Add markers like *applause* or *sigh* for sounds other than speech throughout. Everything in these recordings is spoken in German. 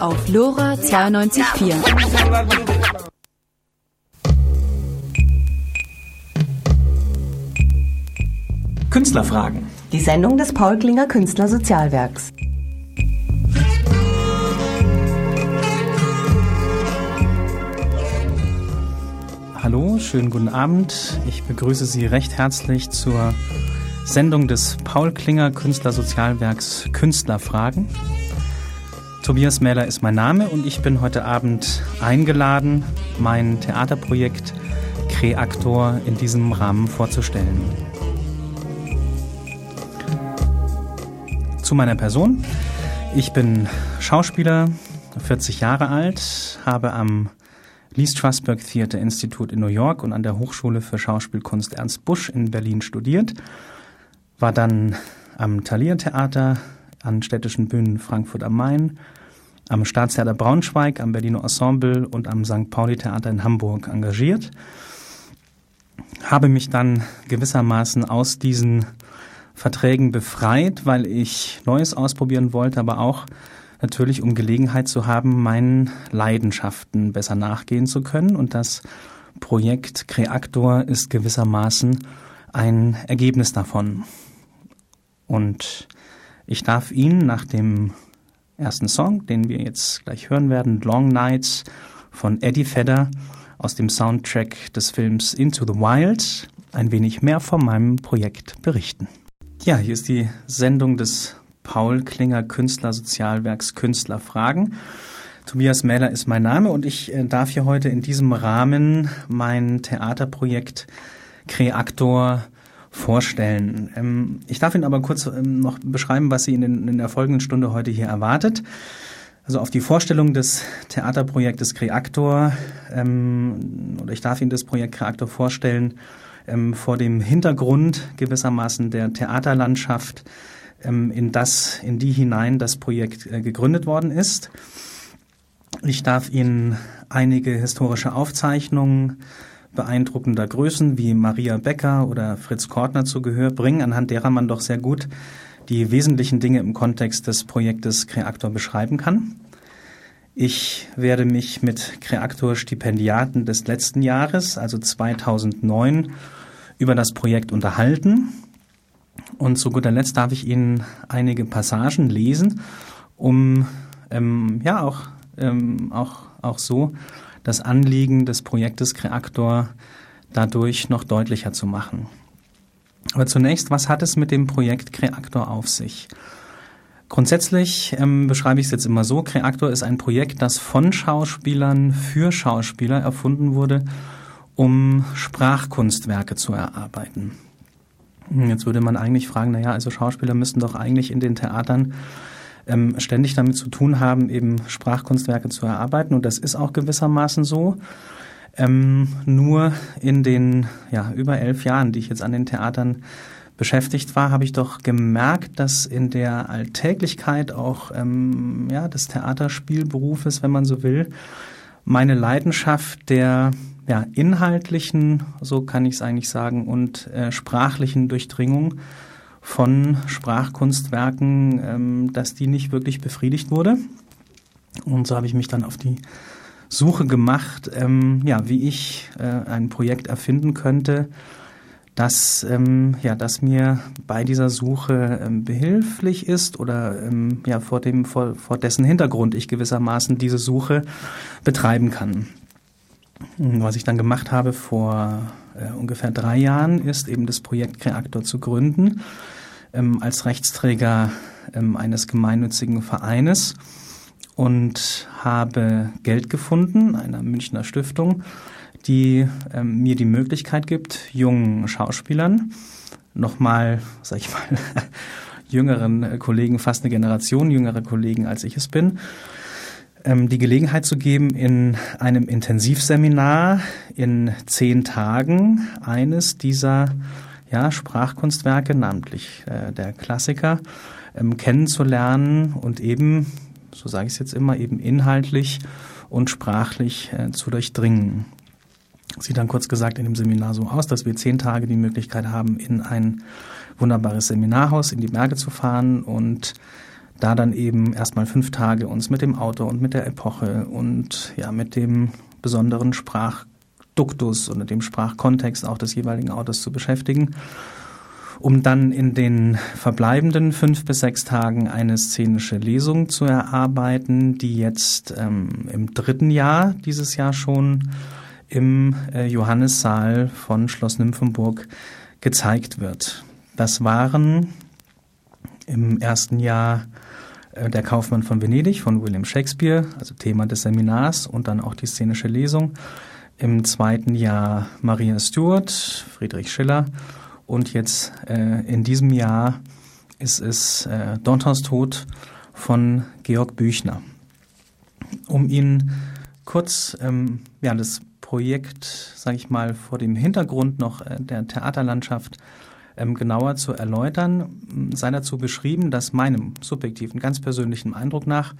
auf LoRa 92.4. Künstlerfragen. Die Sendung des Paul Klinger Künstlersozialwerks. Hallo, schönen guten Abend. Ich begrüße Sie recht herzlich zur Sendung des Paul Klinger Künstlersozialwerks Künstlerfragen. Tobias Mähler ist mein Name und ich bin heute Abend eingeladen, mein Theaterprojekt Kreaktor in diesem Rahmen vorzustellen. Zu meiner Person. Ich bin Schauspieler, 40 Jahre alt, habe am Lee Strasberg Theater Institute in New York und an der Hochschule für Schauspielkunst Ernst Busch in Berlin studiert, war dann am Thalia Theater, an städtischen Bühnen Frankfurt am Main, am Staatstheater Braunschweig, am Berliner Ensemble und am St. Pauli Theater in Hamburg engagiert. Habe mich dann gewissermaßen aus diesen Verträgen befreit, weil ich Neues ausprobieren wollte, aber auch natürlich um Gelegenheit zu haben, meinen Leidenschaften besser nachgehen zu können. Und das Projekt Kreaktor ist gewissermaßen ein Ergebnis davon. Und ich darf Ihnen nach dem ersten Song, den wir jetzt gleich hören werden, Long Nights von Eddie Fedder aus dem Soundtrack des Films Into the Wild, ein wenig mehr von meinem Projekt berichten. Ja, hier ist die Sendung des Paul Klinger Künstlersozialwerks Künstlerfragen. Tobias Mähler ist mein Name und ich äh, darf hier heute in diesem Rahmen mein Theaterprojekt Kreaktor vorstellen. Ähm, ich darf Ihnen aber kurz ähm, noch beschreiben, was Sie in, den, in der folgenden Stunde heute hier erwartet. Also auf die Vorstellung des Theaterprojektes Kreaktor, ähm, oder ich darf Ihnen das Projekt Kreaktor vorstellen, ähm, vor dem Hintergrund gewissermaßen der Theaterlandschaft, ähm, in das, in die hinein das Projekt äh, gegründet worden ist. Ich darf Ihnen einige historische Aufzeichnungen beeindruckender Größen wie Maria Becker oder Fritz Kortner zu Gehör bringen, anhand derer man doch sehr gut die wesentlichen Dinge im Kontext des Projektes Kreaktor beschreiben kann. Ich werde mich mit Kreaktor-Stipendiaten des letzten Jahres, also 2009, über das Projekt unterhalten. Und zu guter Letzt darf ich Ihnen einige Passagen lesen, um ähm, ja auch, ähm, auch, auch so das Anliegen des Projektes Kreaktor dadurch noch deutlicher zu machen. Aber zunächst, was hat es mit dem Projekt Kreaktor auf sich? Grundsätzlich ähm, beschreibe ich es jetzt immer so, Kreaktor ist ein Projekt, das von Schauspielern für Schauspieler erfunden wurde, um Sprachkunstwerke zu erarbeiten. Jetzt würde man eigentlich fragen, naja, also Schauspieler müssten doch eigentlich in den Theatern ähm, ständig damit zu tun haben, eben Sprachkunstwerke zu erarbeiten. Und das ist auch gewissermaßen so. Ähm, nur in den ja, über elf Jahren, die ich jetzt an den Theatern beschäftigt war, habe ich doch gemerkt, dass in der Alltäglichkeit auch ähm, ja, des Theaterspielberufes, wenn man so will, meine Leidenschaft der ja, inhaltlichen, so kann ich es eigentlich sagen, und äh, sprachlichen Durchdringung von Sprachkunstwerken, ähm, dass die nicht wirklich befriedigt wurde. Und so habe ich mich dann auf die Suche gemacht, ähm, wie ich äh, ein Projekt erfinden könnte, das, ähm, das mir bei dieser Suche behilflich ist oder vor, dem, vor dessen Hintergrund ich gewissermaßen diese Suche betreiben kann. Was ich dann gemacht habe vor äh, ungefähr drei Jahren, ist eben das Projekt Kreaktor zu gründen ähm, als Rechtsträger ähm, eines gemeinnützigen Vereines und habe Geld gefunden, einer Münchner Stiftung, die ähm, mir die Möglichkeit gibt, jungen Schauspielern, nochmal, sag ich mal, *laughs* jüngeren Kollegen, fast eine Generation jüngere Kollegen, als ich es bin, die Gelegenheit zu geben, in einem Intensivseminar in zehn Tagen eines dieser ja, Sprachkunstwerke, namentlich äh, der Klassiker, ähm, kennenzulernen und eben, so sage ich es jetzt immer, eben inhaltlich und sprachlich äh, zu durchdringen. Sieht dann kurz gesagt in dem Seminar so aus, dass wir zehn Tage die Möglichkeit haben, in ein wunderbares Seminarhaus in die Berge zu fahren und da dann eben erstmal fünf Tage uns mit dem Auto und mit der Epoche und ja mit dem besonderen Sprachduktus oder dem Sprachkontext auch des jeweiligen Autos zu beschäftigen, um dann in den verbleibenden fünf bis sechs Tagen eine szenische Lesung zu erarbeiten, die jetzt ähm, im dritten Jahr dieses Jahr schon im äh, Johannissaal von Schloss Nymphenburg gezeigt wird. Das waren im ersten Jahr der Kaufmann von Venedig von William Shakespeare, also Thema des Seminars und dann auch die szenische Lesung. Im zweiten Jahr Maria Stuart, Friedrich Schiller und jetzt äh, in diesem Jahr ist es äh, Dantons Tod von Georg Büchner. Um Ihnen kurz ähm, ja, das Projekt, sage ich mal, vor dem Hintergrund noch äh, der Theaterlandschaft ähm, genauer zu erläutern, sei dazu beschrieben, dass meinem subjektiven, ganz persönlichen Eindruck nach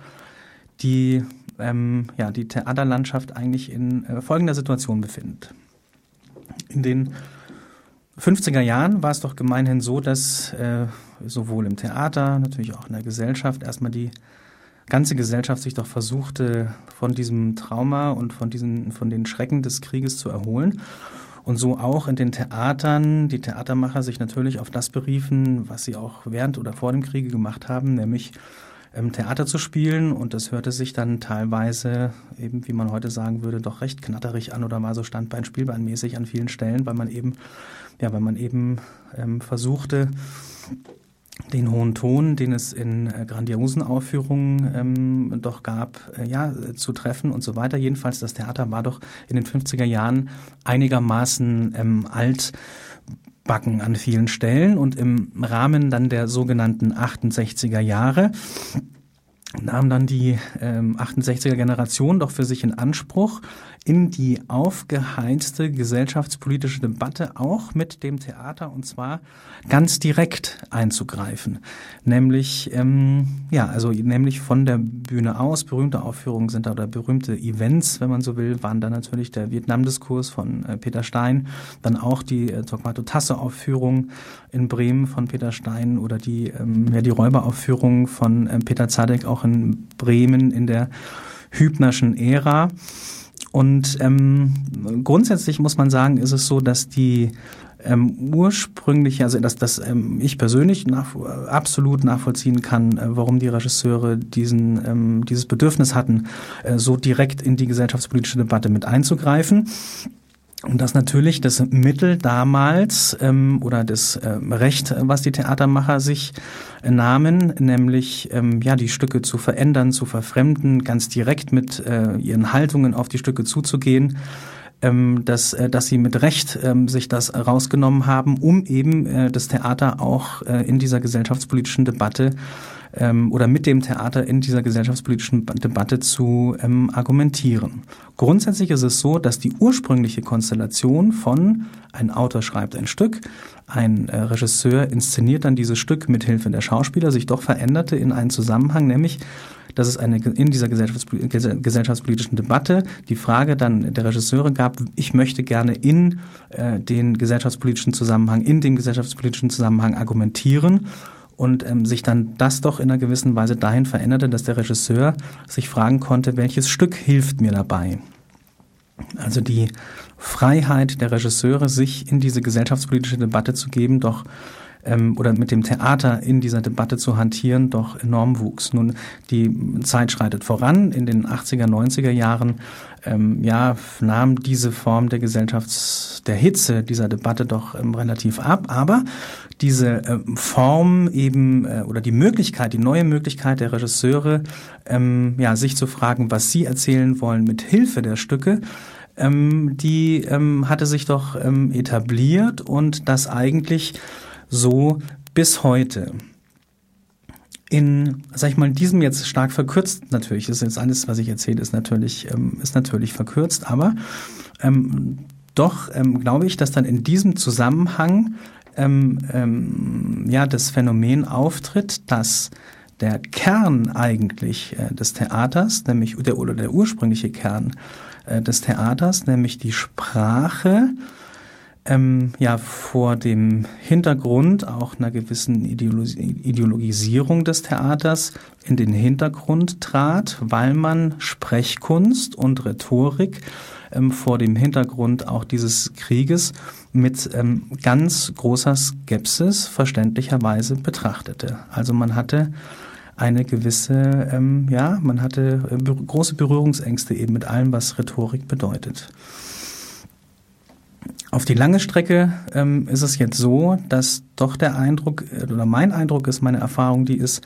die, ähm, ja, die Theaterlandschaft eigentlich in äh, folgender Situation befindet. In den 50er Jahren war es doch gemeinhin so, dass äh, sowohl im Theater, natürlich auch in der Gesellschaft erstmal die ganze Gesellschaft sich doch versuchte, von diesem Trauma und von diesen, von den Schrecken des Krieges zu erholen. Und so auch in den Theatern, die Theatermacher sich natürlich auf das beriefen, was sie auch während oder vor dem Kriege gemacht haben, nämlich ähm, Theater zu spielen. Und das hörte sich dann teilweise eben, wie man heute sagen würde, doch recht knatterig an oder war so Standbein, Spielbeinmäßig an vielen Stellen, weil man eben, ja, weil man eben ähm, versuchte, den hohen Ton, den es in äh, grandiosen Aufführungen ähm, doch gab, äh, ja, zu treffen und so weiter. Jedenfalls, das Theater war doch in den 50er Jahren einigermaßen ähm, alt backen an vielen Stellen und im Rahmen dann der sogenannten 68er Jahre nahm dann die ähm, 68er Generation doch für sich in Anspruch, in die aufgeheizte gesellschaftspolitische Debatte auch mit dem Theater und zwar ganz direkt einzugreifen. Nämlich, ähm, ja, also nämlich von der Bühne aus, berühmte Aufführungen sind da oder berühmte Events, wenn man so will, waren da natürlich der Vietnam-Diskurs von äh, Peter Stein, dann auch die äh, Torquato Tasse-Aufführung in Bremen von Peter Stein oder die, ähm, ja, die Räuberaufführung von äh, Peter Zadek auch in Bremen in der Hübnerschen Ära. Und ähm, grundsätzlich muss man sagen, ist es so, dass die ähm, ursprüngliche, also dass, dass ähm, ich persönlich nach, absolut nachvollziehen kann, äh, warum die Regisseure diesen, ähm, dieses Bedürfnis hatten, äh, so direkt in die gesellschaftspolitische Debatte mit einzugreifen. Und das natürlich das Mittel damals ähm, oder das ähm, Recht, was die Theatermacher sich äh, nahmen, nämlich ähm, ja die Stücke zu verändern, zu verfremden, ganz direkt mit äh, ihren Haltungen auf die Stücke zuzugehen, ähm, dass, äh, dass sie mit Recht ähm, sich das rausgenommen haben, um eben äh, das Theater auch äh, in dieser gesellschaftspolitischen Debatte ähm, oder mit dem Theater in dieser gesellschaftspolitischen Debatte zu ähm, argumentieren. Grundsätzlich ist es so, dass die ursprüngliche Konstellation von ein Autor schreibt ein Stück, ein äh, Regisseur inszeniert dann dieses Stück mit Hilfe der Schauspieler sich doch veränderte in einen Zusammenhang, nämlich dass es eine in dieser gesellschaftspolitischen Debatte die Frage dann der Regisseure gab, ich möchte gerne in äh, den gesellschaftspolitischen Zusammenhang, in dem gesellschaftspolitischen Zusammenhang argumentieren und ähm, sich dann das doch in einer gewissen Weise dahin veränderte, dass der Regisseur sich fragen konnte, welches Stück hilft mir dabei? Also die Freiheit der Regisseure, sich in diese gesellschaftspolitische Debatte zu geben, doch ähm, oder mit dem Theater in dieser Debatte zu hantieren, doch enorm wuchs. Nun, die Zeit schreitet voran. In den 80er, 90er Jahren ähm, ja, nahm diese Form der Gesellschafts-, der Hitze dieser Debatte doch ähm, relativ ab. Aber diese ähm, Form eben äh, oder die Möglichkeit, die neue Möglichkeit der Regisseure, ähm, ja, sich zu fragen, was sie erzählen wollen mit Hilfe der Stücke, ähm, die ähm, hatte sich doch etabliert und das eigentlich so bis heute. In, sag ich mal, diesem jetzt stark verkürzt natürlich, ist jetzt alles, was ich erzähle, ist natürlich, ähm, ist natürlich verkürzt, aber ähm, doch ähm, glaube ich, dass dann in diesem Zusammenhang ähm, ähm, ja das Phänomen auftritt, dass der Kern eigentlich äh, des Theaters, nämlich der oder der ursprüngliche Kern äh, des Theaters, nämlich die Sprache, ähm, ja vor dem Hintergrund auch einer gewissen Ideologisierung des Theaters in den Hintergrund trat, weil man Sprechkunst und Rhetorik ähm, vor dem Hintergrund auch dieses Krieges mit ähm, ganz großer Skepsis verständlicherweise betrachtete. Also man hatte eine gewisse, ähm, ja, man hatte äh, große Berührungsängste eben mit allem, was Rhetorik bedeutet. Auf die lange Strecke ähm, ist es jetzt so, dass doch der Eindruck äh, oder mein Eindruck ist, meine Erfahrung, die ist,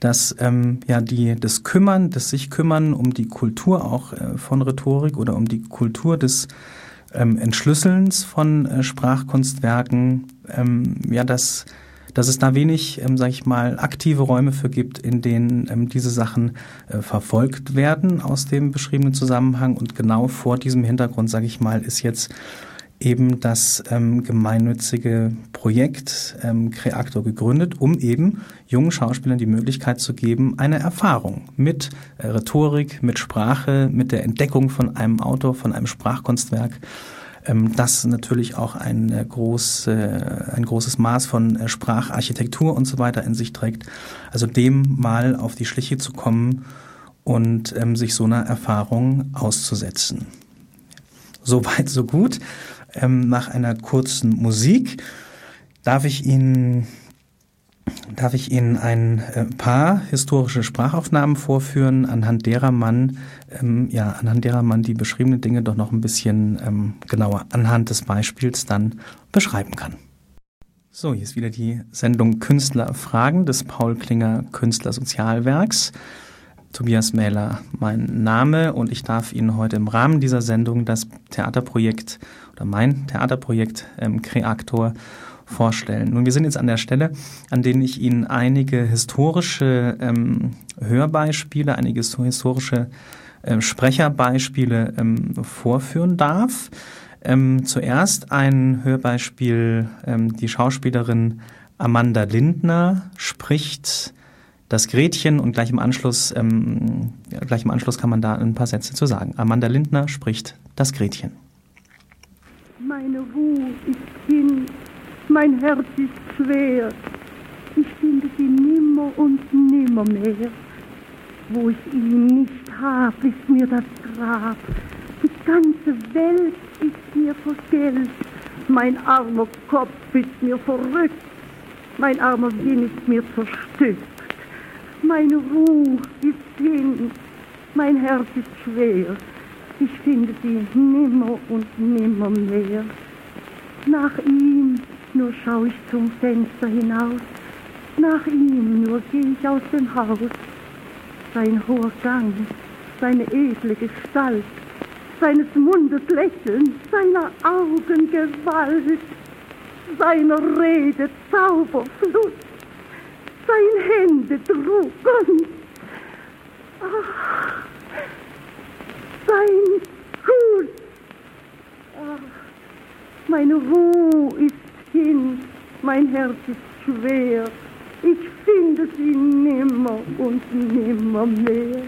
dass ähm, ja die das Kümmern, das sich kümmern um die Kultur auch äh, von Rhetorik oder um die Kultur des ähm, Entschlüsselns von äh, Sprachkunstwerken, ähm, ja, dass dass es da wenig, ähm, sage ich mal, aktive Räume für gibt, in denen ähm, diese Sachen äh, verfolgt werden aus dem beschriebenen Zusammenhang. Und genau vor diesem Hintergrund, sage ich mal, ist jetzt eben das ähm, gemeinnützige Projekt ähm, Creator gegründet, um eben jungen Schauspielern die Möglichkeit zu geben, eine Erfahrung mit äh, Rhetorik, mit Sprache, mit der Entdeckung von einem Autor, von einem Sprachkunstwerk, ähm, das natürlich auch ein, äh, groß, äh, ein großes Maß von äh, Spracharchitektur und so weiter in sich trägt. Also dem mal auf die Schliche zu kommen und ähm, sich so einer Erfahrung auszusetzen. Soweit, so gut ähm, nach einer kurzen Musik darf ich Ihnen darf ich Ihnen ein äh, paar historische Sprachaufnahmen vorführen, anhand derer man ähm, ja anhand derer man die beschriebenen Dinge doch noch ein bisschen ähm, genauer anhand des Beispiels dann beschreiben kann. So, hier ist wieder die Sendung Künstlerfragen des Paul Klinger Künstlersozialwerks. Tobias Mähler mein Name und ich darf Ihnen heute im Rahmen dieser Sendung das Theaterprojekt oder mein Theaterprojekt ähm, Kreator vorstellen. Nun, wir sind jetzt an der Stelle, an denen ich Ihnen einige historische ähm, Hörbeispiele, einige historische äh, Sprecherbeispiele ähm, vorführen darf. Ähm, zuerst ein Hörbeispiel, ähm, die Schauspielerin Amanda Lindner spricht das Gretchen und gleich im Anschluss, ähm, gleich im Anschluss kann man da ein paar Sätze zu sagen. Amanda Lindner spricht das Gretchen. Meine Wut ist hin, mein Herz ist schwer. Ich finde sie nimmer und nimmer mehr. Wo ich ihn nicht hab, ist mir das Grab. Die ganze Welt ist mir vergällt. Mein armer Kopf ist mir verrückt. Mein armer Sinn ist mir zerstückt. Meine Ruhe ist hin, mein Herz ist schwer. Ich finde sie nimmer und nimmer mehr. Nach ihm nur schau ich zum Fenster hinaus. Nach ihm nur geh ich aus dem Haus. Sein hoher Gang, seine edle Gestalt, seines Mundes Lächeln, seiner Augen Gewalt, seiner Rede Zauberfluss sein Händedruck und ach, sein Hut. Ach, meine Ruhe ist hin, mein Herz ist schwer. Ich finde sie nimmer und nimmer mehr.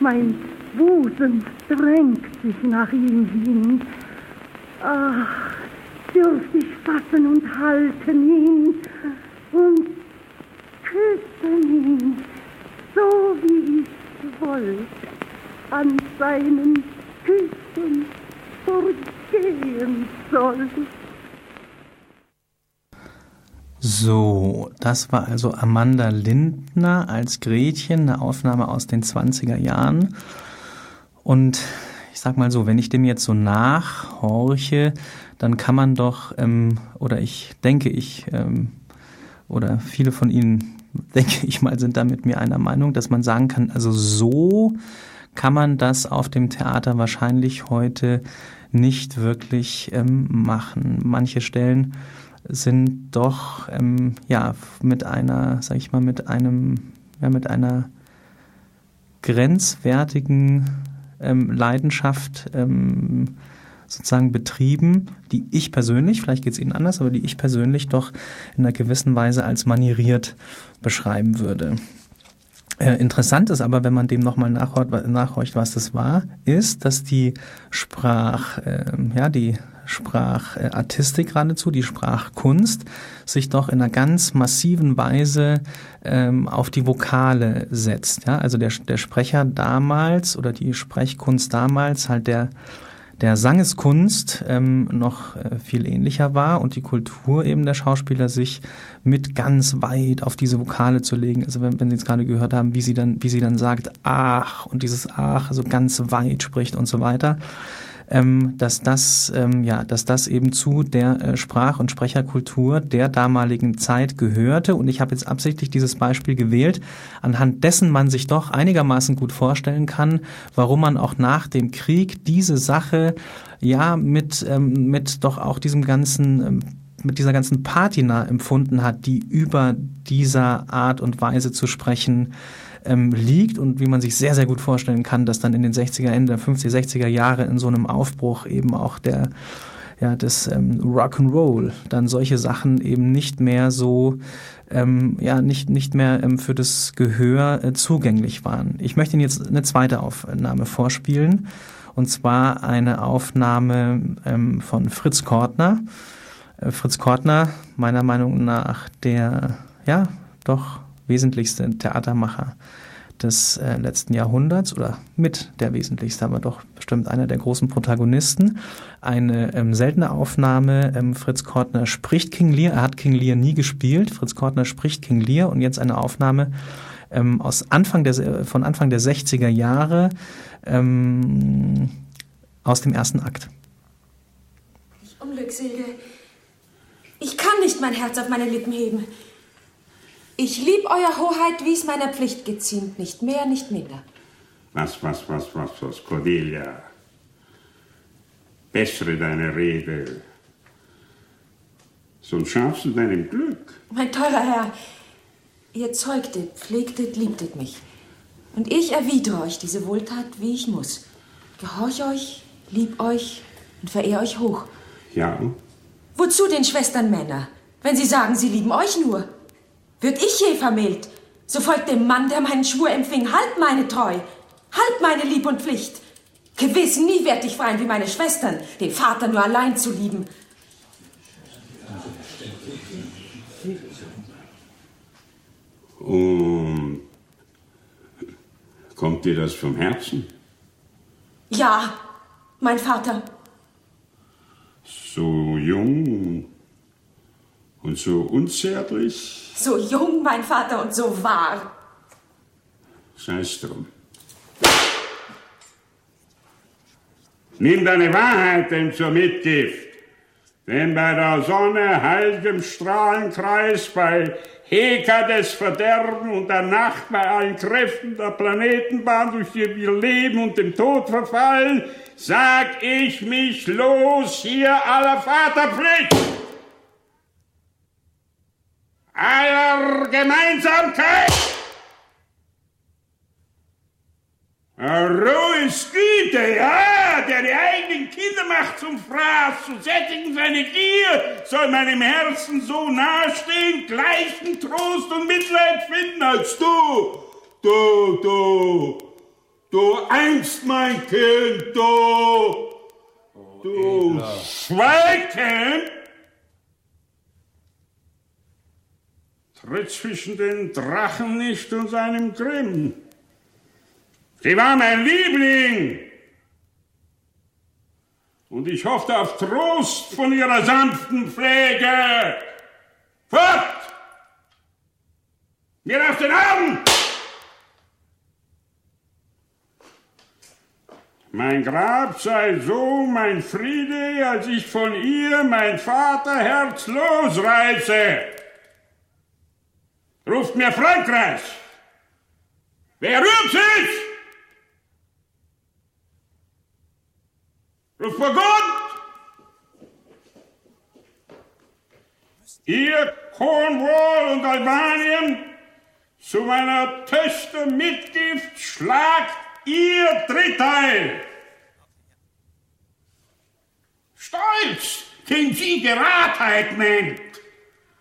Mein Busen drängt sich nach ihm hin. Ach, dürft ich fassen und halten ihn und küssen ihn, so wie ich wollt, an seinen Küssen vorgehen soll. So, das war also Amanda Lindner als Gretchen, eine Aufnahme aus den 20er Jahren. Und ich sag mal so, wenn ich dem jetzt so nachhorche, dann kann man doch, ähm, oder ich denke, ich, ähm, oder viele von Ihnen *laughs* denke ich mal, sind da mit mir einer Meinung, dass man sagen kann, also so kann man das auf dem Theater wahrscheinlich heute nicht wirklich ähm, machen. Manche Stellen sind doch ähm, ja mit einer, sag ich mal, mit einem, ja, mit einer grenzwertigen ähm, Leidenschaft ähm, sozusagen betrieben, die ich persönlich, vielleicht geht es Ihnen anders, aber die ich persönlich doch in einer gewissen Weise als manieriert beschreiben würde. Äh, interessant ist aber, wenn man dem nochmal nachhorcht, was das war, ist, dass die Sprach, äh, ja, die Sprachartistik geradezu, die Sprachkunst, sich doch in einer ganz massiven Weise ähm, auf die Vokale setzt. Ja? Also der, der Sprecher damals oder die Sprechkunst damals halt der der Sangeskunst ähm, noch äh, viel ähnlicher war und die Kultur eben der Schauspieler sich mit ganz weit auf diese Vokale zu legen. Also wenn, wenn Sie jetzt gerade gehört haben, wie sie dann, wie sie dann sagt, ach und dieses ach so ganz weit spricht und so weiter ähm, dass das ähm, ja, dass das eben zu der äh, Sprach- und Sprecherkultur der damaligen Zeit gehörte. Und ich habe jetzt absichtlich dieses Beispiel gewählt, anhand dessen man sich doch einigermaßen gut vorstellen kann, warum man auch nach dem Krieg diese Sache ja mit ähm, mit doch auch diesem ganzen ähm, mit dieser ganzen Patina empfunden hat, die über dieser Art und Weise zu sprechen ähm, liegt und wie man sich sehr, sehr gut vorstellen kann, dass dann in den 60er, Ende der 50er, 60er Jahre in so einem Aufbruch eben auch der ja, des ähm, Rock'n'Roll dann solche Sachen eben nicht mehr so ähm, ja nicht nicht mehr ähm, für das Gehör äh, zugänglich waren. Ich möchte Ihnen jetzt eine zweite Aufnahme vorspielen und zwar eine Aufnahme ähm, von Fritz Kortner. Äh, Fritz Kortner, meiner Meinung nach der ja doch wesentlichste Theatermacher des äh, letzten Jahrhunderts oder mit der wesentlichste, aber doch bestimmt einer der großen Protagonisten. Eine ähm, seltene Aufnahme, ähm, Fritz Kortner spricht King Lear, er hat King Lear nie gespielt, Fritz Kortner spricht King Lear und jetzt eine Aufnahme ähm, aus Anfang der, von Anfang der 60er Jahre ähm, aus dem ersten Akt. Ich Unglückselige, ich kann nicht mein Herz auf meine Lippen heben. Ich lieb Euer Hoheit, wie es meiner Pflicht geziemt, nicht mehr, nicht minder. Was, was, was, was, was, Cordelia? Bessere deine Rede, sonst schaffst du deinem Glück. Mein teurer Herr, ihr zeugtet, pflegtet, liebtet mich. Und ich erwidere euch diese Wohltat, wie ich muss. Gehorch euch, lieb euch und verehr euch hoch. Ja? Wozu den Schwestern Männer, wenn sie sagen, sie lieben euch nur? Würd ich je vermählt, so folgt dem Mann, der meinen Schwur empfing, halb meine Treu, halb meine Lieb und Pflicht. Gewiss, nie werd ich freien wie meine Schwestern, den Vater nur allein zu lieben. Und kommt dir das vom Herzen? Ja, mein Vater. So jung und so unzärtlich? So jung, mein Vater, und so wahr. Sei's drum. Nimm deine Wahrheit denn zur Mitgift, denn bei der Sonne, heiligem Strahlenkreis, bei Heka des Verderben und der Nacht, bei allen Kräften der Planetenbahn, durch die wir leben und dem Tod verfallen, sag ich mich los hier aller Vaterpflicht aller Gemeinsamkeit. Ruhe ist Güte, ja, der die eigenen Kinder macht zum Fraß, zu sättigen seine Gier, soll meinem Herzen so nahestehen, gleichen Trost und Mitleid finden als du, du, du, du einst mein Kind, du, du Schweigen. tritt zwischen den Drachen nicht und seinem Grimm. Sie war mein Liebling. Und ich hoffte auf Trost von ihrer sanften Pflege. Fort! Mir auf den Arm! Mein Grab sei so mein Friede, als ich von ihr mein Vaterherz losreiße. Ruft mir Frankreich! Wer rührt sich? Ruft Burgund! Ihr Cornwall und Albanien, zu meiner Töchter Mitgift schlagt ihr Dritteil. Stolz, den sie Geradheit nennt,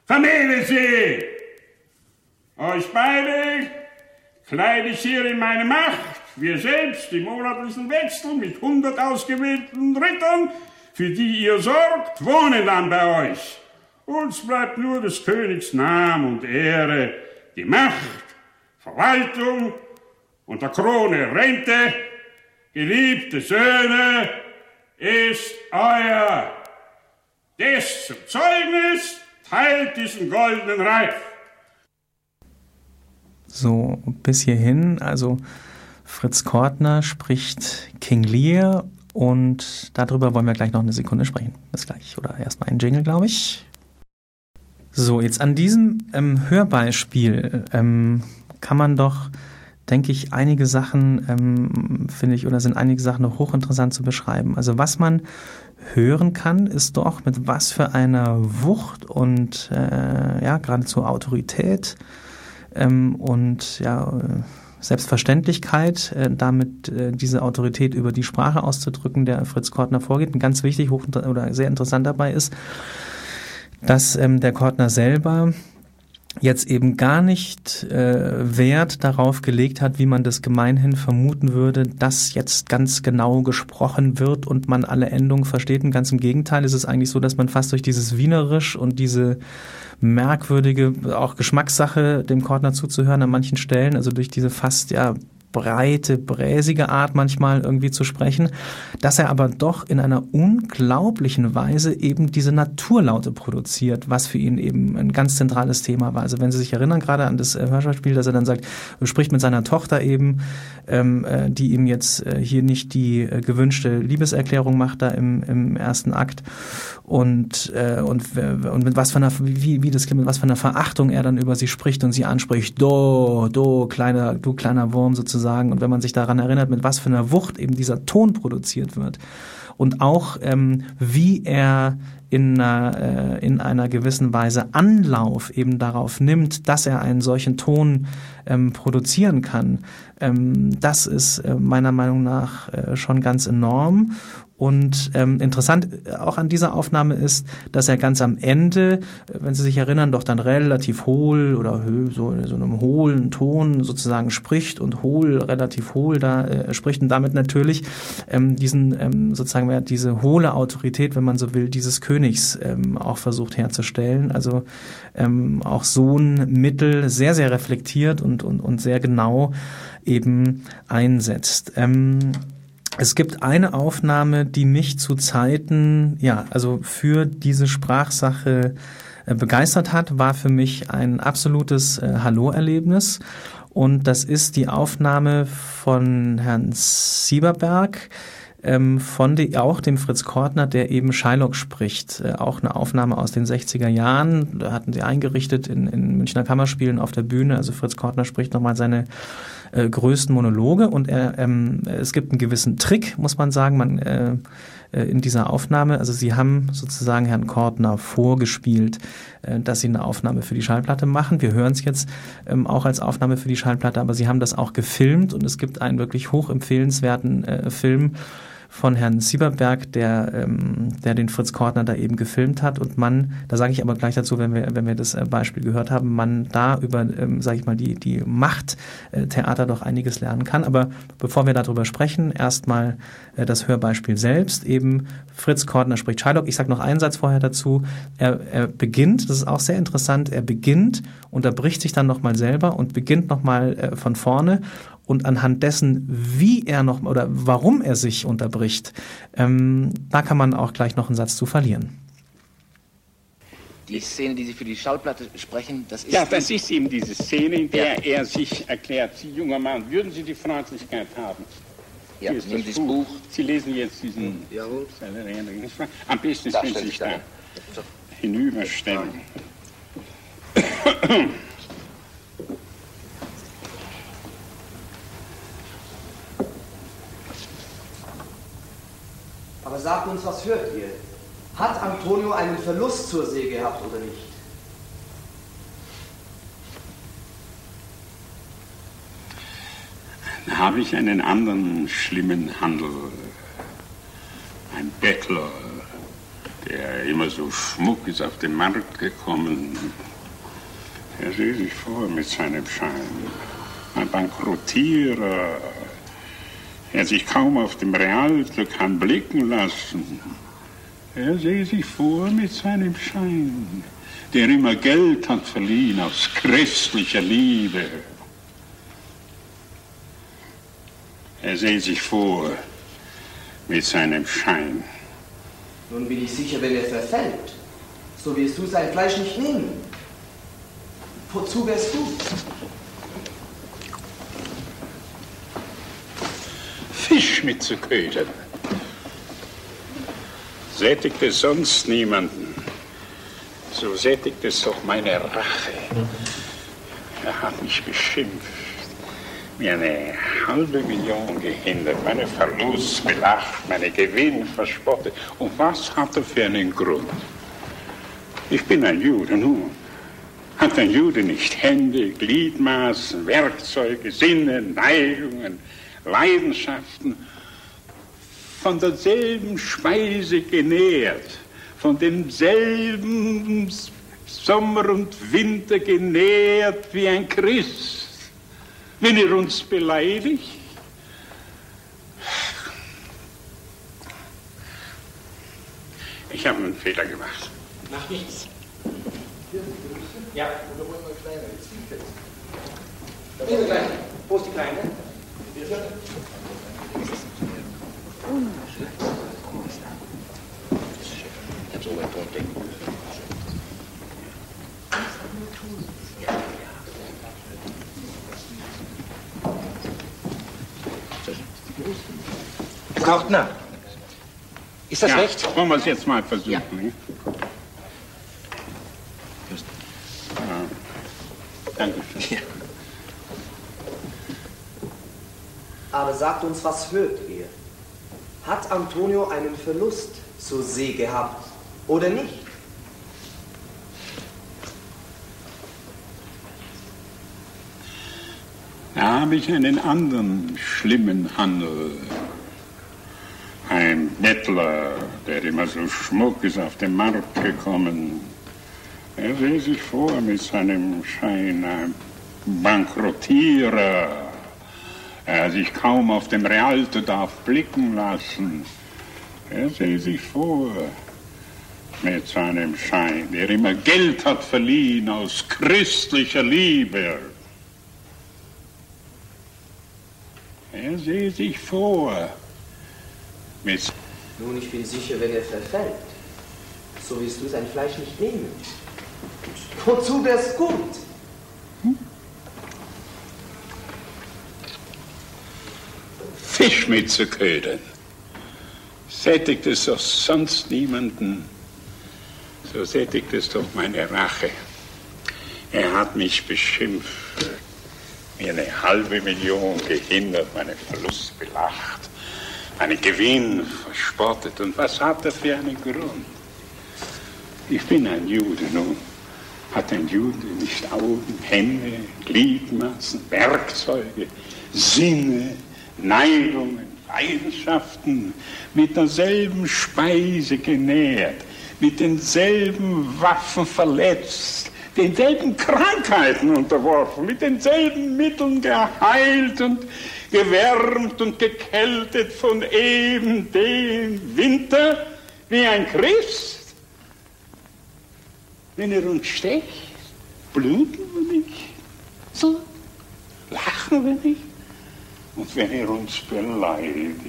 vermähle sie. Euch beide kleide ich hier in meine Macht, wir selbst im monatlichen Wechsel mit hundert ausgewählten Rittern, für die ihr sorgt, wohnen dann bei euch. Uns bleibt nur des Königs Name und Ehre, die Macht, Verwaltung und der Krone Rente. Geliebte Söhne, ist euer. Des zum Zeugnis teilt diesen goldenen Reif. So, bis hierhin, also Fritz Kortner spricht King Lear und darüber wollen wir gleich noch eine Sekunde sprechen. Bis gleich. Oder erstmal ein Jingle, glaube ich. So, jetzt an diesem ähm, Hörbeispiel ähm, kann man doch, denke ich, einige Sachen, ähm, finde ich, oder sind einige Sachen noch hochinteressant zu beschreiben. Also was man hören kann, ist doch, mit was für einer Wucht und äh, ja, geradezu Autorität ähm, und ja, Selbstverständlichkeit, äh, damit äh, diese Autorität über die Sprache auszudrücken, der Fritz Kortner vorgeht. Und ganz wichtig hoch, oder sehr interessant dabei ist, dass ähm, der Kortner selber jetzt eben gar nicht äh, Wert darauf gelegt hat, wie man das gemeinhin vermuten würde, dass jetzt ganz genau gesprochen wird und man alle Endungen versteht. Und ganz im Gegenteil ist es eigentlich so, dass man fast durch dieses Wienerisch und diese merkwürdige, auch Geschmackssache dem Kortner zuzuhören an manchen Stellen, also durch diese fast ja breite, bräsige Art manchmal irgendwie zu sprechen, dass er aber doch in einer unglaublichen Weise eben diese Naturlaute produziert, was für ihn eben ein ganz zentrales Thema war. Also wenn Sie sich erinnern gerade an das äh, Hörspiel, dass er dann sagt, spricht mit seiner Tochter eben, ähm, äh, die ihm jetzt äh, hier nicht die äh, gewünschte Liebeserklärung macht da im, im ersten Akt und äh, und und mit was für einer wie wie das mit was für einer Verachtung er dann über sie spricht und sie anspricht, do do kleiner du kleiner Wurm sozusagen und wenn man sich daran erinnert, mit was für einer Wucht eben dieser Ton produziert wird und auch ähm, wie er in einer, äh, in einer gewissen Weise Anlauf eben darauf nimmt, dass er einen solchen Ton ähm, produzieren kann. Ähm, das ist äh, meiner Meinung nach äh, schon ganz enorm. Und ähm, interessant äh, auch an dieser Aufnahme ist, dass er ganz am Ende, äh, wenn Sie sich erinnern, doch dann relativ hohl oder so so einem hohlen Ton sozusagen spricht und hohl, relativ hohl da äh, spricht und damit natürlich ähm, diesen ähm, sozusagen diese hohle Autorität, wenn man so will, dieses Königs ähm, auch versucht herzustellen. Also ähm, auch so ein Mittel sehr, sehr reflektiert und, und, und sehr genau eben einsetzt. Ähm, es gibt eine Aufnahme, die mich zu Zeiten, ja, also für diese Sprachsache äh, begeistert hat, war für mich ein absolutes äh, Hallo-Erlebnis. Und das ist die Aufnahme von Herrn Sieberberg, ähm, von die, auch dem Fritz Kortner, der eben Shylock spricht. Äh, auch eine Aufnahme aus den 60er Jahren. Da hatten sie eingerichtet in, in Münchner Kammerspielen auf der Bühne. Also Fritz Kortner spricht nochmal seine äh, größten Monologe und er, ähm, es gibt einen gewissen Trick, muss man sagen, man äh, äh, in dieser Aufnahme. Also sie haben sozusagen Herrn Kortner vorgespielt, äh, dass sie eine Aufnahme für die Schallplatte machen. Wir hören es jetzt ähm, auch als Aufnahme für die Schallplatte, aber sie haben das auch gefilmt und es gibt einen wirklich hochempfehlenswerten äh, Film von Herrn Sieberberg, der, ähm, der den Fritz Kortner da eben gefilmt hat und man, da sage ich aber gleich dazu, wenn wir, wenn wir das äh, Beispiel gehört haben, man da über, ähm, sage ich mal, die, die Macht äh, Theater doch einiges lernen kann. Aber bevor wir darüber sprechen, erstmal äh, das Hörbeispiel selbst. Eben Fritz Kortner spricht Shylock. Ich sage noch einen Satz vorher dazu. Er, er beginnt, das ist auch sehr interessant, er beginnt, unterbricht sich dann nochmal selber und beginnt nochmal äh, von vorne und anhand dessen, wie er noch oder warum er sich unterbricht, ähm, da kann man auch gleich noch einen Satz zu verlieren. Die Szene, die Sie für die Schallplatte sprechen, das ist. Ja, das ist eben diese Szene, in der ja. er sich erklärt. Sie, junger Mann, würden Sie die Freundlichkeit haben? Ja, Hier ist das Buch. Buch. Sie lesen jetzt diesen. Hm, jawohl. Am besten können Sie sich da hinüberstellen. Aber sagt uns, was hört ihr? Hat Antonio einen Verlust zur See gehabt oder nicht? Da habe ich einen anderen schlimmen Handel. Ein Bettler, der immer so schmuck ist auf den Markt gekommen. Er sieht sich vor mit seinem Schein. Ein Bankrottierer, der sich kaum auf dem Realglück kann blicken lassen. Er sehe sich vor mit seinem Schein, der immer Geld hat verliehen aus christlicher Liebe. Er sehe sich vor mit seinem Schein. Nun bin ich sicher, wenn er verfällt, so wirst du sein Fleisch nicht nehmen. Wozu wärst du? Fisch mitzuködern. Sättigt es sonst niemanden, so sättigt es doch meine Rache. Er hat mich beschimpft, mir eine halbe Million gehindert, meine Verlust belacht, meine Gewinn verspottet. Und was hat er für einen Grund? Ich bin ein Jude, nun. Hat ein Jude nicht Hände, Gliedmaßen, Werkzeuge, Sinne, Neigungen, Leidenschaften? Von derselben Speise genährt, von demselben Sommer und Winter genährt wie ein Christ. Wenn ihr uns beleidigt, ich habe einen Fehler gemacht. Nach nichts. Ja, oder wollen wir kleiner? Jetzt liegt jetzt. Da ist die Kleine. Wo ist die Kleine? Kortner. Ist das ja, recht? Wollen wir es jetzt mal versuchen? Ja. Ne? Ja. Dankeschön. Ja. Aber sagt uns, was hört ihr? Hat Antonio einen Verlust zur See gehabt oder nicht? Da habe ich einen anderen schlimmen Handel. Ein Bettler, der immer so schmuck ist auf den Markt gekommen. Er sehe sich vor mit seinem Schein, ein Bankrottierer. Er sich kaum auf dem Realto darf blicken lassen. Er sehe sich vor mit seinem Schein, der immer Geld hat verliehen aus christlicher Liebe. Er sehe sich vor mit. Nun, ich bin sicher, wenn er verfällt, so wirst du sein Fleisch nicht nehmen. Wozu wär's gut? Fisch mitzuködern. Sättigt es doch sonst niemanden, so sättigt es doch meine Rache. Er hat mich beschimpft, mir eine halbe Million gehindert, meine Verlust belacht, meinen Gewinn verspottet. Und was hat er für einen Grund? Ich bin ein Jude nun. Hat ein Jude nicht Augen, Hände, Gliedmaßen, Werkzeuge, Sinne, Neigungen, Leidenschaften, mit derselben Speise genährt, mit denselben Waffen verletzt, denselben Krankheiten unterworfen, mit denselben Mitteln geheilt und gewärmt und gekältet von eben dem Winter wie ein Christ. Wenn er uns stecht, bluten wir nicht, so lachen wir nicht. Und wenn er uns beleidigt,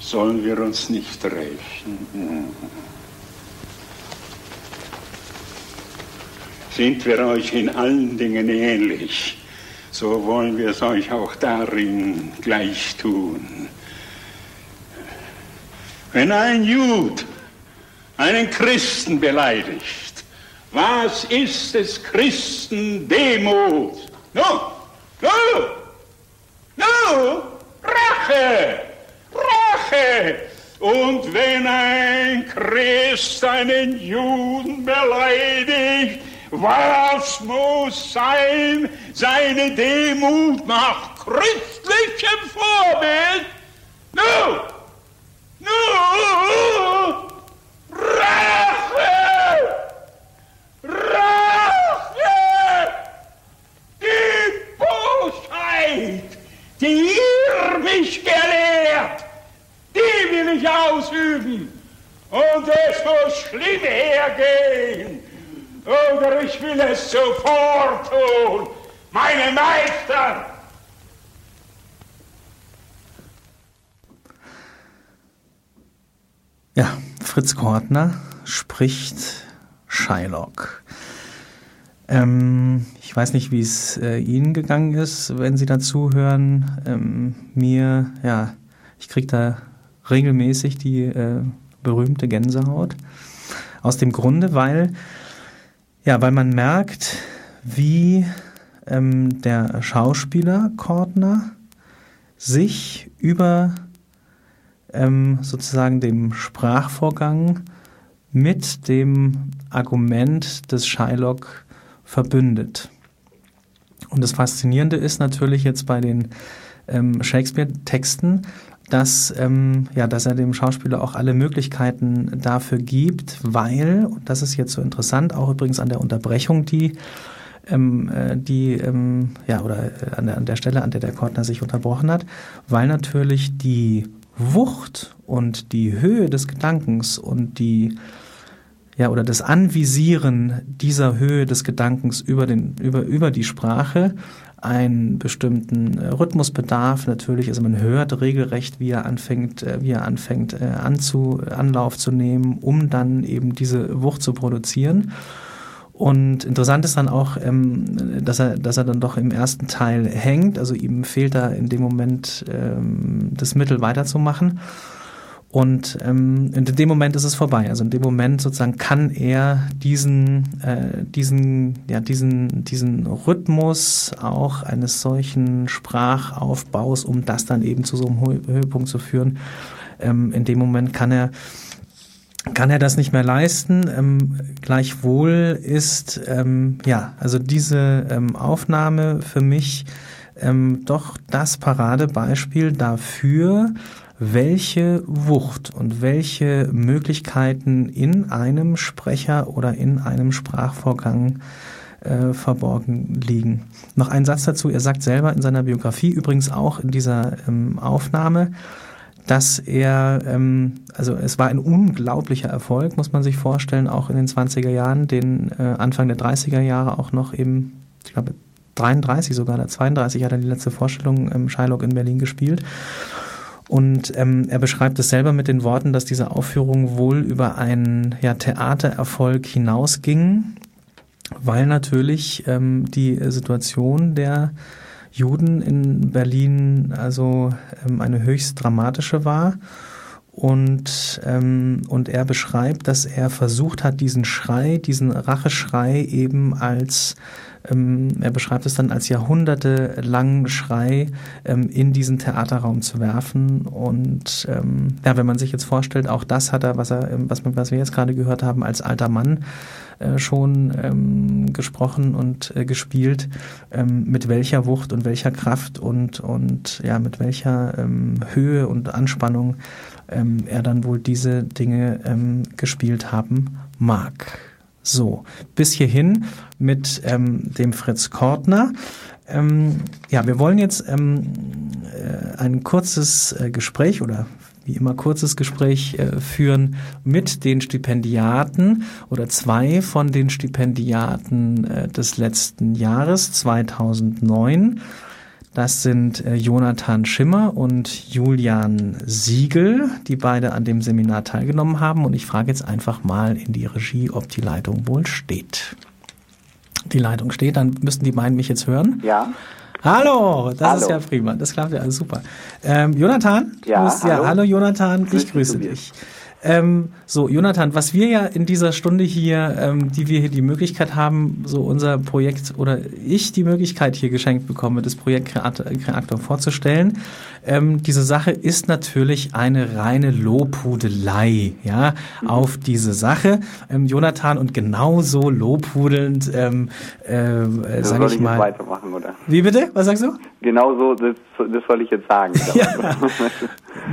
sollen wir uns nicht rächen. Sind wir euch in allen Dingen ähnlich, so wollen wir es euch auch darin gleich tun. Wenn ein Jud einen Christen beleidigt, was ist des Christen Demut? No, no, no, Rache, Rache. Und wenn ein Christ einen Juden beleidigt, was muss sein seine Demut nach christlichem Vorbild? Nu, nu, Rache, Rache, die Bosheit, die ihr mich gelehrt, die will ich ausüben. und es muss schlimm hergehen. Oder ich will es sofort tun, meine Meister. Ja, Fritz Kortner spricht Shylock. Ähm, ich weiß nicht, wie es äh, Ihnen gegangen ist, wenn Sie dazu hören. Ähm, mir, ja, ich kriege da regelmäßig die äh, berühmte Gänsehaut. Aus dem Grunde, weil, ja, weil man merkt, wie ähm, der Schauspieler Kortner sich über ähm, sozusagen dem Sprachvorgang mit dem Argument des Shylock verbündet. Und das Faszinierende ist natürlich jetzt bei den ähm, Shakespeare-Texten, dass, ähm, ja, dass er dem Schauspieler auch alle Möglichkeiten dafür gibt, weil, und das ist jetzt so interessant, auch übrigens an der Unterbrechung, die ähm, äh, die, ähm, ja, oder äh, an der, an der Stelle, an der der Kortner sich unterbrochen hat, weil natürlich die Wucht und die Höhe des Gedankens und die ja, oder das Anvisieren dieser Höhe des Gedankens über, den, über, über die Sprache einen bestimmten äh, Rhythmus bedarf. Natürlich, also man hört regelrecht, wie er anfängt, äh, wie er anfängt, äh, anzu, Anlauf zu nehmen, um dann eben diese Wucht zu produzieren. Und interessant ist dann auch, ähm, dass er, dass er dann doch im ersten Teil hängt. Also ihm fehlt da in dem Moment ähm, das Mittel weiterzumachen. Und ähm, in dem Moment ist es vorbei. Also in dem Moment sozusagen kann er diesen, äh, diesen, ja, diesen, diesen Rhythmus auch eines solchen Sprachaufbaus, um das dann eben zu so einem Höhepunkt zu führen, ähm, in dem Moment kann er kann er das nicht mehr leisten. Ähm, gleichwohl ist ähm, ja also diese ähm, Aufnahme für mich ähm, doch das Paradebeispiel dafür, welche Wucht und welche Möglichkeiten in einem Sprecher oder in einem Sprachvorgang äh, verborgen liegen. Noch ein Satz dazu. Er sagt selber in seiner Biografie, übrigens auch in dieser ähm, Aufnahme, dass er, ähm, also es war ein unglaublicher Erfolg, muss man sich vorstellen, auch in den 20er Jahren, den äh, Anfang der 30er Jahre auch noch eben, ich glaube 33 sogar, oder 32 hat er die letzte Vorstellung im Shylock in Berlin gespielt. Und ähm, er beschreibt es selber mit den Worten, dass diese Aufführung wohl über einen ja, Theatererfolg hinausging, weil natürlich ähm, die Situation der Juden in Berlin also ähm, eine höchst dramatische war. Und, ähm, und er beschreibt, dass er versucht hat, diesen Schrei, diesen Racheschrei eben als ähm, er beschreibt es dann als jahrhundertelangen Schrei ähm, in diesen Theaterraum zu werfen. Und ähm, ja, wenn man sich jetzt vorstellt, auch das hat er, was er, ähm, was, was wir jetzt gerade gehört haben, als alter Mann äh, schon ähm, gesprochen und äh, gespielt, ähm, mit welcher Wucht und welcher Kraft und, und ja, mit welcher ähm, Höhe und Anspannung ähm, er dann wohl diese Dinge ähm, gespielt haben mag. So, bis hierhin mit ähm, dem Fritz Kortner. Ähm, ja, wir wollen jetzt ähm, äh, ein kurzes äh, Gespräch oder wie immer kurzes Gespräch äh, führen mit den Stipendiaten oder zwei von den Stipendiaten äh, des letzten Jahres 2009. Das sind äh, Jonathan Schimmer und Julian Siegel, die beide an dem Seminar teilgenommen haben. Und ich frage jetzt einfach mal in die Regie, ob die Leitung wohl steht. Die Leitung steht, dann müssten die beiden mich jetzt hören. Ja. Hallo, das Hallo. ist ja prima. Das klappt ja alles super. Ähm, Jonathan? Ja, Grüß, ja, hallo. hallo Jonathan, Grüß ich grüße dich. Ähm, so, Jonathan, was wir ja in dieser Stunde hier, ähm, die wir hier die Möglichkeit haben, so unser Projekt oder ich die Möglichkeit hier geschenkt bekomme, das Projekt Kreator, vorzustellen. Ähm, diese Sache ist natürlich eine reine Lobhudelei, ja, auf diese Sache. Ähm, Jonathan und genauso lobhudelnd, ähm, äh, sag ich mal. weitermachen, oder? Wie bitte? Was sagst du? Genau so, das, das soll ich jetzt sagen. *laughs* Ja. *laughs*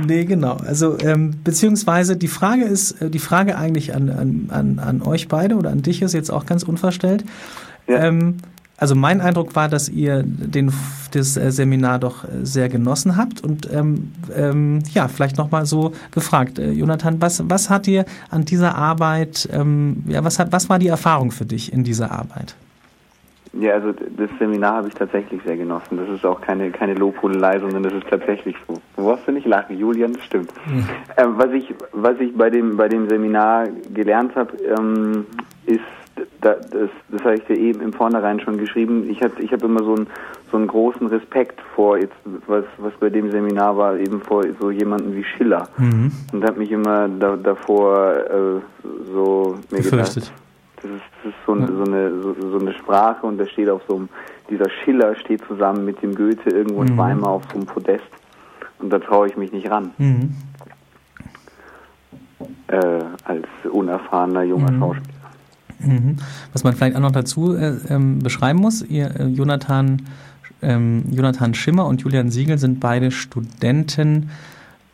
Nee, genau. Also ähm, beziehungsweise die Frage ist, äh, die Frage eigentlich an, an, an, an euch beide oder an dich ist jetzt auch ganz unverstellt. Ähm, also mein Eindruck war, dass ihr den, das äh, Seminar doch äh, sehr genossen habt. Und ähm, ähm, ja, vielleicht nochmal so gefragt, äh, Jonathan, was, was hat dir an dieser Arbeit, ähm, ja, was, hat, was war die Erfahrung für dich in dieser Arbeit? Ja, also das Seminar habe ich tatsächlich sehr genossen. Das ist auch keine, keine Lobhudelei, sondern das ist tatsächlich so. Wo hast du nicht lachen, Julian? Das stimmt. Mhm. Ähm, was ich, was ich bei dem, bei dem Seminar gelernt habe, ähm, ist, da, das, das habe ich dir eben im Vornherein schon geschrieben. Ich habe ich hab immer so einen, so einen großen Respekt vor, jetzt, was, was bei dem Seminar war, eben vor so jemanden wie Schiller. Mhm. Und habe mich immer da, davor äh, so mir Gefürchtet. gedacht, das ist, das ist so, eine, so, eine, so, so, eine Sprache und da steht auf so einem, dieser Schiller steht zusammen mit dem Goethe irgendwo in mhm. Weimar auf so einem Podest und da traue ich mich nicht ran. Mhm. Äh, als unerfahrener junger mhm. Schauspieler. Mhm. Was man vielleicht auch noch dazu äh, ähm, beschreiben muss, ihr, äh, Jonathan, ähm, Jonathan Schimmer und Julian Siegel sind beide Studenten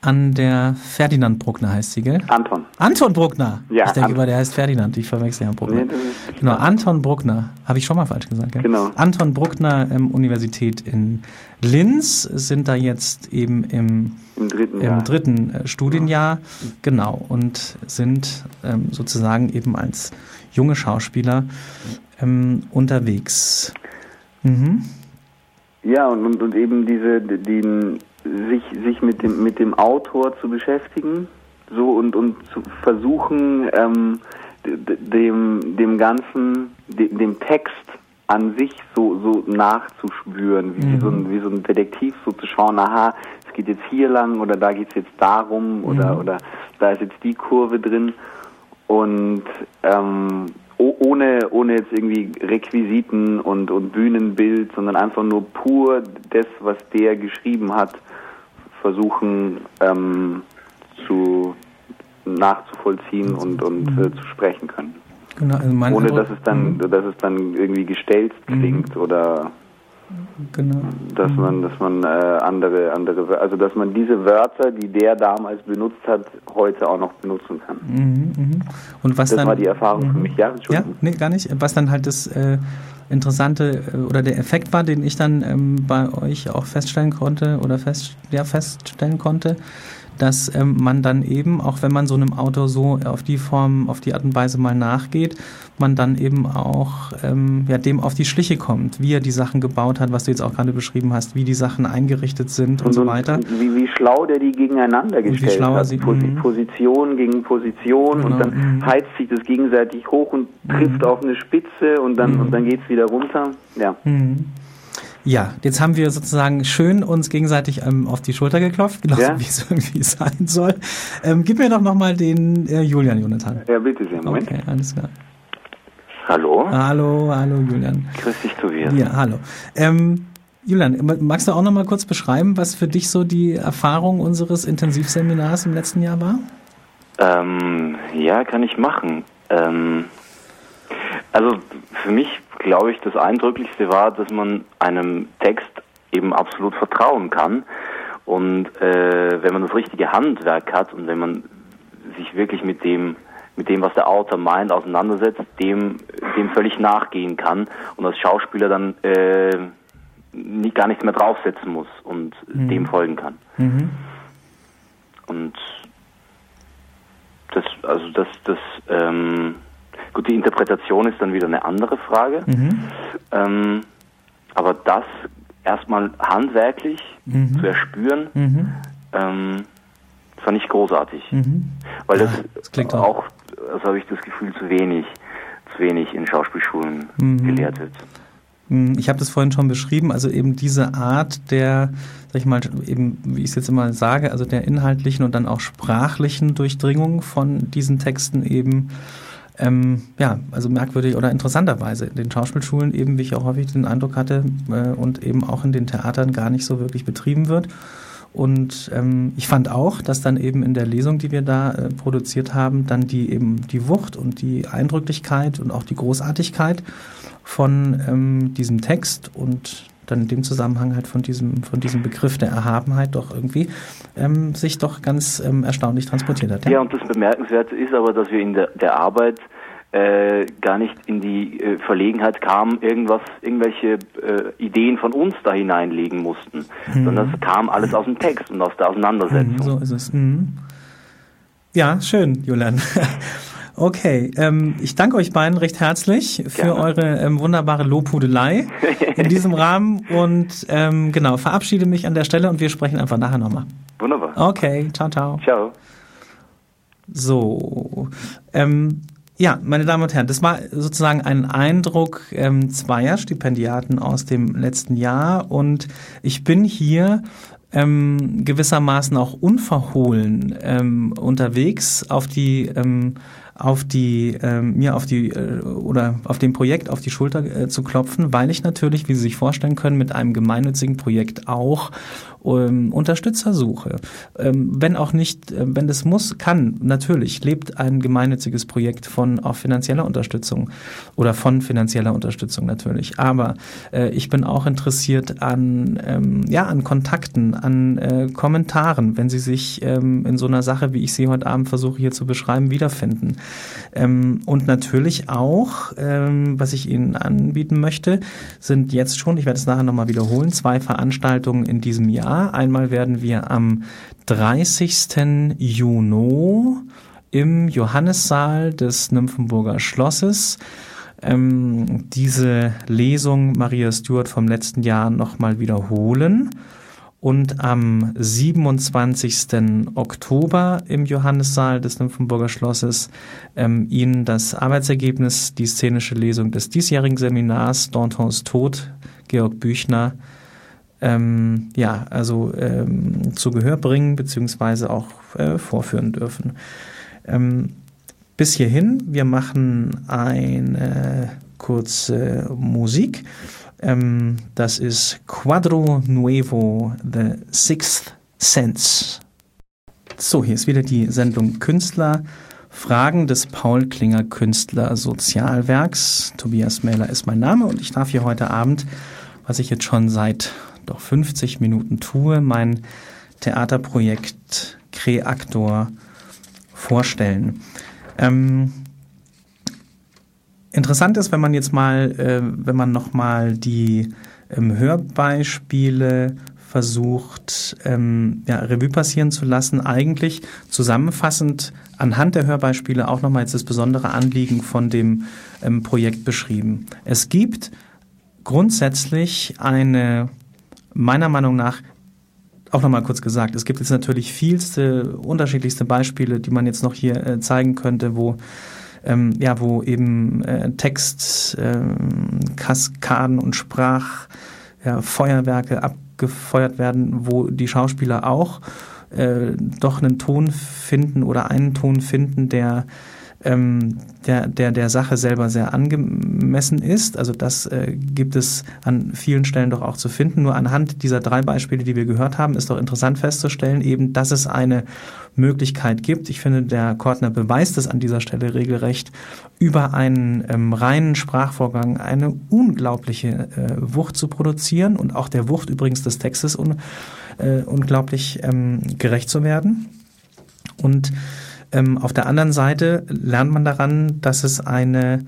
an der Ferdinand Bruckner heißt sie, gell? Anton. Anton Bruckner. Ja. Ich denke immer, der heißt Ferdinand. Ich verwechsel Herrn Bruckner. Nee, genau, Anton Bruckner. Habe ich schon mal falsch gesagt, gell? Genau. Anton Bruckner ähm, Universität in Linz sind da jetzt eben im, Im dritten, im dritten äh, Studienjahr. Genau. Und sind ähm, sozusagen eben als junge Schauspieler ähm, unterwegs. Mhm. Ja, und, und, und eben diese, den, sich, sich mit dem, mit dem Autor zu beschäftigen, so und, und zu versuchen, ähm, dem, dem Ganzen, dem, dem Text an sich so, so nachzuspüren, wie, mhm. so ein, wie so ein Detektiv, so zu schauen, aha, es geht jetzt hier lang oder da geht es jetzt darum oder, mhm. oder da ist jetzt die Kurve drin und ähm, ohne, ohne jetzt irgendwie Requisiten und, und Bühnenbild, sondern einfach nur pur das, was der geschrieben hat, versuchen ähm, zu nachzuvollziehen und, und äh, zu sprechen können. Genau, also Ohne dass es dann, mhm. dass es dann irgendwie gestellt klingt mhm. oder genau. dass man, dass man äh, andere, andere, also dass man diese Wörter, die der damals benutzt hat, heute auch noch benutzen kann. Mhm, mh. Und was das dann, war die Erfahrung für mhm. mich, ja, Ja, nee, gar nicht. Was dann halt das äh, Interessante äh, oder der Effekt war, den ich dann ähm, bei euch auch feststellen konnte oder fest, ja, feststellen konnte, dass ähm, man dann eben, auch wenn man so einem Autor so auf die Form, auf die Art und Weise mal nachgeht, man dann eben auch ähm, ja, dem auf die Schliche kommt, wie er die Sachen gebaut hat, was du jetzt auch gerade beschrieben hast, wie die Sachen eingerichtet sind und, und so weiter. Wie, wie schlau der die gegeneinander gestellt hat. Sie, Pos mhm. Position gegen Position genau, und dann mhm. heizt sich das gegenseitig hoch und trifft mhm. auf eine Spitze und dann, und dann geht es wieder runter. Ja. Ja, jetzt haben wir sozusagen schön uns gegenseitig ähm, auf die Schulter geklopft, genauso ja? wie es *laughs* irgendwie sein soll. Ähm, gib mir doch nochmal den äh, Julian, Jonathan. Ja, bitte sehr. Moment. Okay, alles klar. Hallo. Hallo, hallo Julian. Grüß dich, Tobias. Ja, hallo. Ähm, Julian, magst du auch nochmal kurz beschreiben, was für dich so die Erfahrung unseres Intensivseminars im letzten Jahr war? Ähm, ja, kann ich machen. Ähm, also für mich glaube ich, das Eindrücklichste war, dass man einem Text eben absolut vertrauen kann. Und äh, wenn man das richtige Handwerk hat und wenn man sich wirklich mit dem, mit dem, was der Autor meint, auseinandersetzt, dem, dem völlig nachgehen kann und als Schauspieler dann äh, nie, gar nichts mehr draufsetzen muss und mhm. dem folgen kann. Mhm. Und das, also das, das, ähm, Gut, die Interpretation ist dann wieder eine andere Frage. Mhm. Ähm, aber das erstmal handwerklich mhm. zu erspüren, mhm. ähm, fand ich großartig. Mhm. Weil das, ja, das auch, also habe ich das Gefühl, zu wenig, zu wenig in Schauspielschulen mhm. gelehrt wird. Mhm. Ich habe das vorhin schon beschrieben, also eben diese Art der, sag ich mal, eben, wie ich es jetzt immer sage, also der inhaltlichen und dann auch sprachlichen Durchdringung von diesen Texten eben ähm, ja, also merkwürdig oder interessanterweise in den Schauspielschulen eben, wie ich auch häufig den Eindruck hatte, äh, und eben auch in den Theatern gar nicht so wirklich betrieben wird. Und ähm, ich fand auch, dass dann eben in der Lesung, die wir da äh, produziert haben, dann die eben die Wucht und die Eindrücklichkeit und auch die Großartigkeit von ähm, diesem Text und dann in dem Zusammenhang halt von diesem, von diesem Begriff der Erhabenheit doch irgendwie ähm, sich doch ganz ähm, erstaunlich transportiert hat. Ja? ja, und das Bemerkenswerte ist aber, dass wir in der, der Arbeit äh, gar nicht in die äh, Verlegenheit kam, irgendwas, irgendwelche äh, Ideen von uns da hineinlegen mussten, Mhm. sondern es kam alles aus dem Text und aus der Auseinandersetzung. Mhm, so ist es. Mhm. Ja, schön, Julian. *laughs* Okay, ähm, ich danke euch beiden recht herzlich für Gerne. eure ähm, wunderbare Lobhudelei *laughs* in diesem Rahmen und ähm, genau, verabschiede mich an der Stelle und wir sprechen einfach nachher nochmal. Wunderbar. Okay, ciao, ciao. Ciao. So, ähm, ja, meine Damen und Herren, das war sozusagen ein Eindruck ähm, zweier Stipendiaten aus dem letzten Jahr und ich bin hier ähm, gewissermaßen auch unverhohlen ähm, unterwegs auf die ähm, auf die ähm, mir auf die äh, oder auf dem Projekt auf die Schulter äh, zu klopfen, weil ich natürlich, wie Sie sich vorstellen können, mit einem gemeinnützigen Projekt auch ähm, Unterstützer suche. Ähm, wenn auch nicht, äh, wenn das muss, kann, natürlich lebt ein gemeinnütziges Projekt von auch finanzieller Unterstützung oder von finanzieller Unterstützung natürlich. Aber äh, ich bin auch interessiert an, ähm, ja, an Kontakten, an äh, Kommentaren, wenn Sie sich ähm, in so einer Sache, wie ich sie heute Abend versuche hier zu beschreiben, wiederfinden. Ähm, und natürlich auch, ähm, was ich Ihnen anbieten möchte, sind jetzt schon, ich werde es nachher nochmal wiederholen, zwei Veranstaltungen in diesem Jahr. Einmal werden wir am 30. Juni im Johannissaal des Nymphenburger Schlosses ähm, diese Lesung Maria Stuart vom letzten Jahr nochmal wiederholen und am 27. Oktober im Johannissaal des Nymphenburger Schlosses ähm, Ihnen das Arbeitsergebnis, die szenische Lesung des diesjährigen Seminars Dantons Tod, Georg Büchner, ähm, ja, also ähm, zu Gehör bringen beziehungsweise auch äh, vorführen dürfen. Ähm, bis hierhin, wir machen eine kurze Musik. Ähm, das ist Quadro Nuevo, The Sixth Sense. So, hier ist wieder die Sendung Künstler. Fragen des Paul Klinger Künstler Sozialwerks. Tobias Mähler ist mein Name und ich darf hier heute Abend, was ich jetzt schon seit doch 50 Minuten tue, mein Theaterprojekt Kreaktor vorstellen. Ähm, interessant ist, wenn man jetzt mal, äh, wenn man nochmal die ähm, Hörbeispiele versucht, ähm, ja, Revue passieren zu lassen, eigentlich zusammenfassend anhand der Hörbeispiele auch nochmal jetzt das besondere Anliegen von dem ähm, Projekt beschrieben. Es gibt grundsätzlich eine, meiner Meinung nach, auch nochmal kurz gesagt, es gibt jetzt natürlich vielste, unterschiedlichste Beispiele, die man jetzt noch hier äh, zeigen könnte, wo ähm, ja, wo eben äh, Text, ähm, Kaskaden und Sprach, ja, abgefeuert werden, wo die Schauspieler auch äh, doch einen Ton finden oder einen Ton finden, der ähm, der, der, der Sache selber sehr angemessen ist. Also das äh, gibt es an vielen Stellen doch auch zu finden. Nur anhand dieser drei Beispiele, die wir gehört haben, ist doch interessant festzustellen, eben, dass es eine Möglichkeit gibt. Ich finde, der Kortner beweist es an dieser Stelle regelrecht, über einen ähm, reinen Sprachvorgang eine unglaubliche äh, Wucht zu produzieren und auch der Wucht übrigens des Textes un, äh, unglaublich ähm, gerecht zu werden. Und ähm, auf der anderen Seite lernt man daran, dass es eine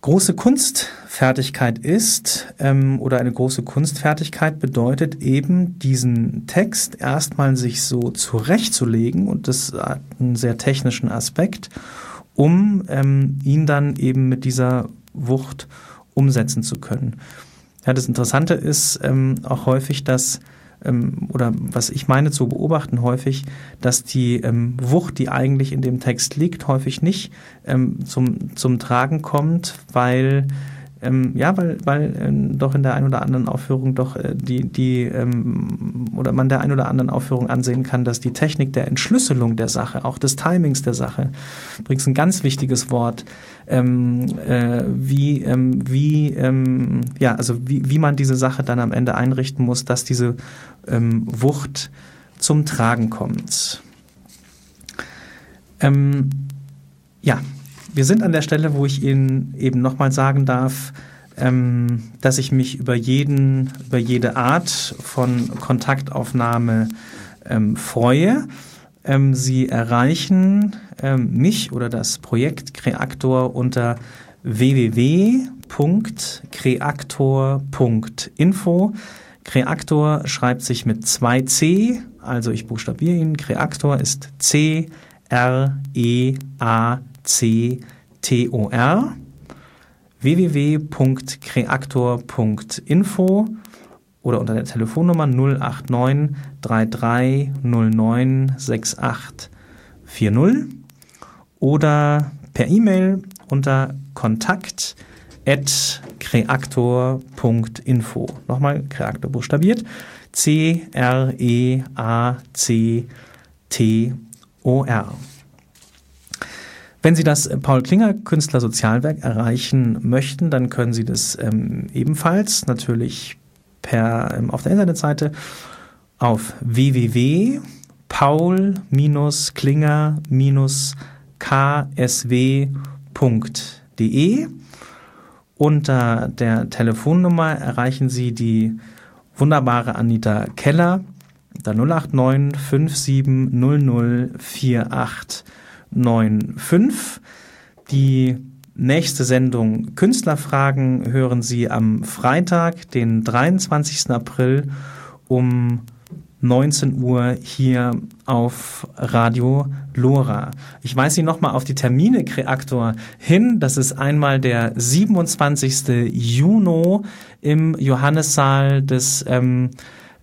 große Kunstfertigkeit ist ähm, oder eine große Kunstfertigkeit bedeutet eben diesen Text erstmal sich so zurechtzulegen und das hat einen sehr technischen Aspekt, um ähm, ihn dann eben mit dieser Wucht umsetzen zu können. Ja, das Interessante ist ähm, auch häufig, dass ähm, oder was ich meine zu beobachten häufig, dass die ähm, Wucht, die eigentlich in dem Text liegt, häufig nicht ähm, zum, zum Tragen kommt, weil ähm, ja, weil, weil ähm, doch in der einen oder anderen Aufführung doch äh, die, die ähm, oder man der einen oder anderen Aufführung ansehen kann, dass die Technik der Entschlüsselung der Sache, auch des Timings der Sache, übrigens ein ganz wichtiges Wort, ähm, äh, wie, ähm, wie, ähm, ja, also wie, wie man diese Sache dann am Ende einrichten muss, dass diese ähm, Wucht zum Tragen kommt. Ähm, ja, wir sind an der Stelle, wo ich Ihnen eben nochmal sagen darf, ähm, dass ich mich über jeden, über jede Art von Kontaktaufnahme ähm, freue. Ähm, Sie erreichen ähm, mich oder das Projekt Kreaktor unter www.kreaktor.info. Kreaktor schreibt sich mit zwei C, also ich buchstabiere ihn. Kreaktor ist C R E A C T O R www.kreaktor.info oder unter der Telefonnummer 089 33 09 68 40 oder per E-Mail unter kontakt at kreaktor.info. Nochmal Kreaktor buchstabiert. C-R-E-A-C-T-O-R. Wenn Sie das Paul Klinger Künstler Sozialwerk erreichen möchten, dann können Sie das ähm, ebenfalls natürlich per ähm, auf der Internetseite auf www.paul-klinger-ksw.de. Unter der Telefonnummer erreichen Sie die wunderbare Anita Keller, der 089 5700 4895. Die nächste Sendung Künstlerfragen hören Sie am Freitag, den 23. April um 19 Uhr hier auf Radio Lora. Ich weise Sie nochmal auf die Termine Kreaktor hin. Das ist einmal der 27. Juni im Johannissaal des ähm,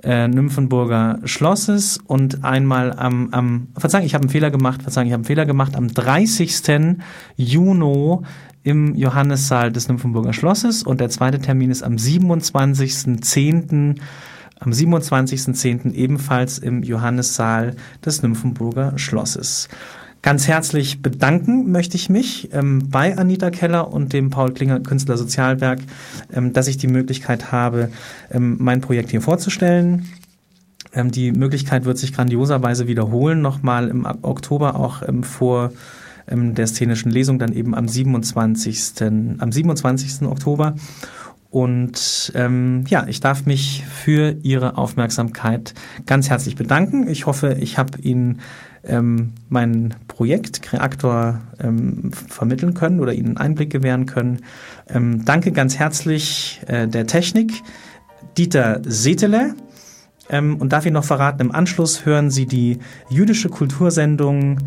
äh, Nymphenburger Schlosses und einmal am, am Verzeihung, ich habe einen Fehler gemacht, Verzeihung, ich habe einen Fehler gemacht, am 30. Juni im Johannissaal des Nymphenburger Schlosses und der zweite Termin ist am 27.10 am 27.10. ebenfalls im Johannissaal des Nymphenburger Schlosses. Ganz herzlich bedanken möchte ich mich ähm, bei Anita Keller und dem Paul Klinger Künstler Sozialwerk, ähm, dass ich die Möglichkeit habe, ähm, mein Projekt hier vorzustellen. Ähm, die Möglichkeit wird sich grandioserweise wiederholen, nochmal im Oktober auch ähm, vor ähm, der szenischen Lesung, dann eben am 27. am 27. Oktober. Und ähm, ja, ich darf mich für Ihre Aufmerksamkeit ganz herzlich bedanken. Ich hoffe, ich habe Ihnen ähm, mein Projekt Kreaktor ähm, vermitteln können oder Ihnen Einblick gewähren können. Ähm, danke ganz herzlich äh, der Technik, Dieter Setele. Ähm, und darf ich noch verraten, im Anschluss hören Sie die jüdische Kultursendung,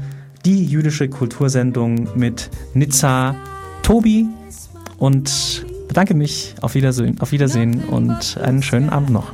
die jüdische Kultursendung mit Nizza Tobi und bedanke mich. Auf Wiedersehen, auf Wiedersehen und einen schönen Abend noch.